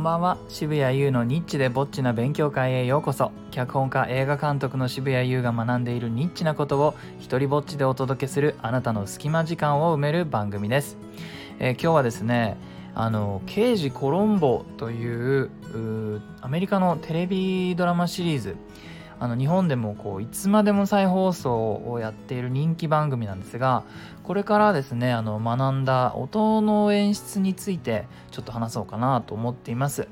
んばんは。渋谷優のニッチでぼっちな勉強会へようこそ。脚本家映画監督の渋谷優が学んでいるニッチなことを一人ぼっちでお届けするあなたの隙間時間を埋める番組です、えー今日はですねあの刑事コロンボというアメリカのテレビドラマシリーズあの日本でもこういつまでも再放送をやっている人気番組なんですがこれからですねあの学んだ音の演出についてちょっと話そうかなと思っています。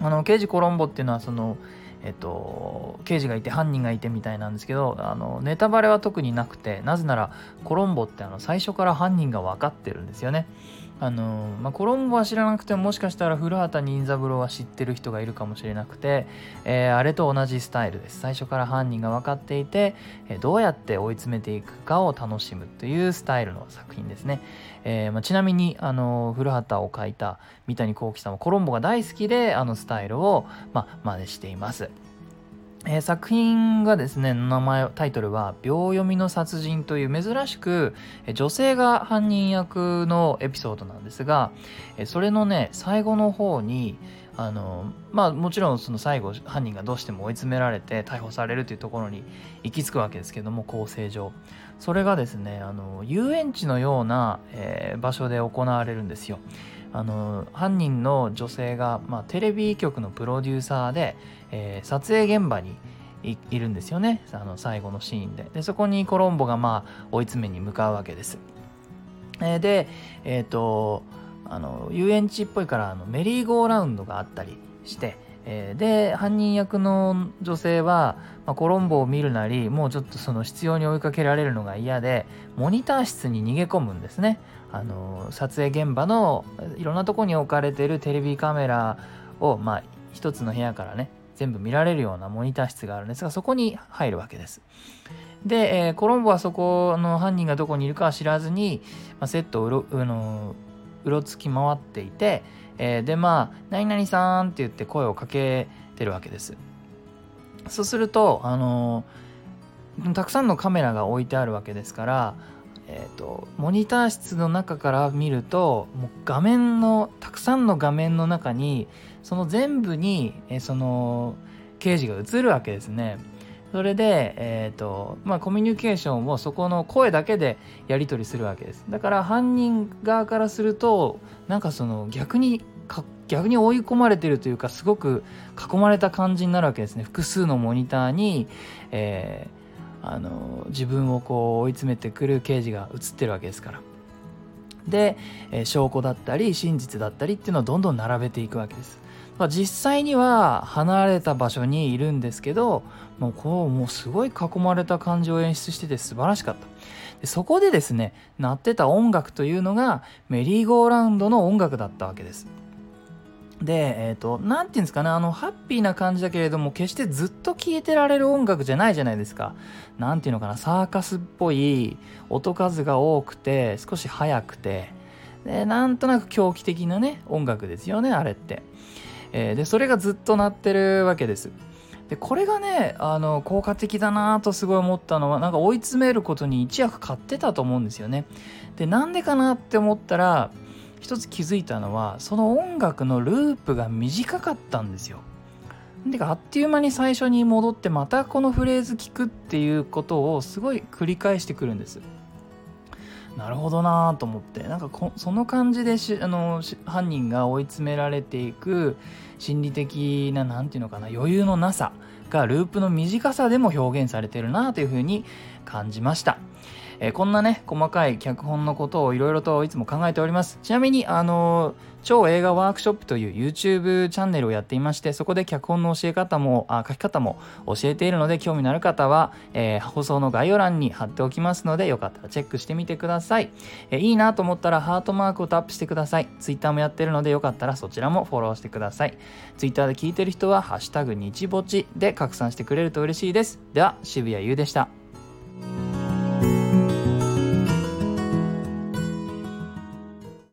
あの刑事コロンボっていうのはそのえっと、刑事がいて犯人がいてみたいなんですけどあのネタバレは特になくてなぜならコロンボってあの最初から犯人が分かってるんですよね。あのまあ、コロンボは知らなくてももしかしたら古畑任三郎は知ってる人がいるかもしれなくて、えーあれと同じスタイルです。最初から犯人が分かっていて、えどうやって追い詰めていくかを楽しむというスタイルの作品ですね、えーまあ、ちなみにあの古畑を書いた三谷幸喜さんはコロンボが大好きであのスタイルを、まあ、真似しています。えー作品がですね名前タイトルは「秒読みの殺人」という珍しくえ女性が犯人役のエピソードなんですがえそれのね最後の方にあのまあもちろんその最後犯人がどうしても追い詰められて逮捕されるというところに行き着くわけですけども構成上。それがですねあの遊園地のような、えー場所で行われるんですよ。あの犯人の女性が、まあ、テレビ局のプロデューサーで、えー撮影現場にいいるんですよね。あの最後のシーンで。でそこにコロンボがまあ追い詰めに向かうわけです、えーでえっ、とあの遊園地っぽいからあのメリーゴーラウンドがあったりして、えーで犯人役の女性は、まあ、コロンボを見るなりもうちょっとその執拗に追いかけられるのが嫌でモニター室に逃げ込むんですねあの撮影現場のいろんなとこに置かれてるテレビカメラを、まあ、一つの部屋からね全部見られるようなモニター室があるんですがそこに入るわけです。で、えーコロンボはそこの犯人がどこにいるかは知らずに、まあ、セットをうろあのうろつき回っていて、えーでまあ「何々さん」って言って声をかけてるわけです。そうするとあのたくさんのカメラが置いてあるわけですからえー、とモニター室の中から見るともう画面のたくさんの画面の中にその全部に、えーその刑事が映るわけですね。それで、えーとまあ、コミュニケーションをそこの声だけでやり取りするわけです。だから犯人側からするとなんかその逆に逆に追い込まれてるというかすごく囲まれた感じになるわけですね。複数のモニターに、えーあの自分をこう追い詰めてくる刑事が映ってるわけですから。で、えー証拠だったり真実だったりっていうのをどんどん並べていくわけです。まあ、実際には離れた場所にいるんですけどもうこうもうすごい囲まれた感じを演出してて素晴らしかったでそこでですね鳴ってた音楽というのがメリーゴーラウンドの音楽だったわけですで、えっ、と、なんていうんですかね、あの、ハッピーな感じだけれども、決してずっと聴いてられる音楽じゃないじゃないですか。なんていうのかな、サーカスっぽい、音数が多くて、少し速くて、で、なんとなく狂気的なね、音楽ですよね、あれって。えーで、それがずっと鳴ってるわけです。で、これがね、あの、効果的だなとすごい思ったのは、なんか追い詰めることに一役買ってたと思うんですよね。で、なんでかなって思ったら、一つ気づいたのはその音楽のループが短かったんですよ。でかあっという間に最初に戻ってまたこのフレーズ聞くっていうことをすごい繰り返してくるんです。なるほどなと思ってなんかその感じでしあの犯人が追い詰められていく心理的な何て言うのかな余裕のなさがループの短さでも表現されてるなというふうに感じました。えーこんなね、細かい脚本のことをいろいろといつも考えております。ちなみに、あのー超映画ワークショップという YouTube チャンネルをやっていまして、そこで脚本の教え方も、あ書き方も教えているので、興味のある方は、えー放送の概要欄に貼っておきますので、よかったらチェックしてみてください。えーいいなと思ったらハートマークをタップしてください。Twitter もやってるので、よかったらそちらもフォローしてください。Twitter で聞いてる人は、ハッシュタグ日ぼちで拡散してくれると嬉しいです。では、渋谷優でした。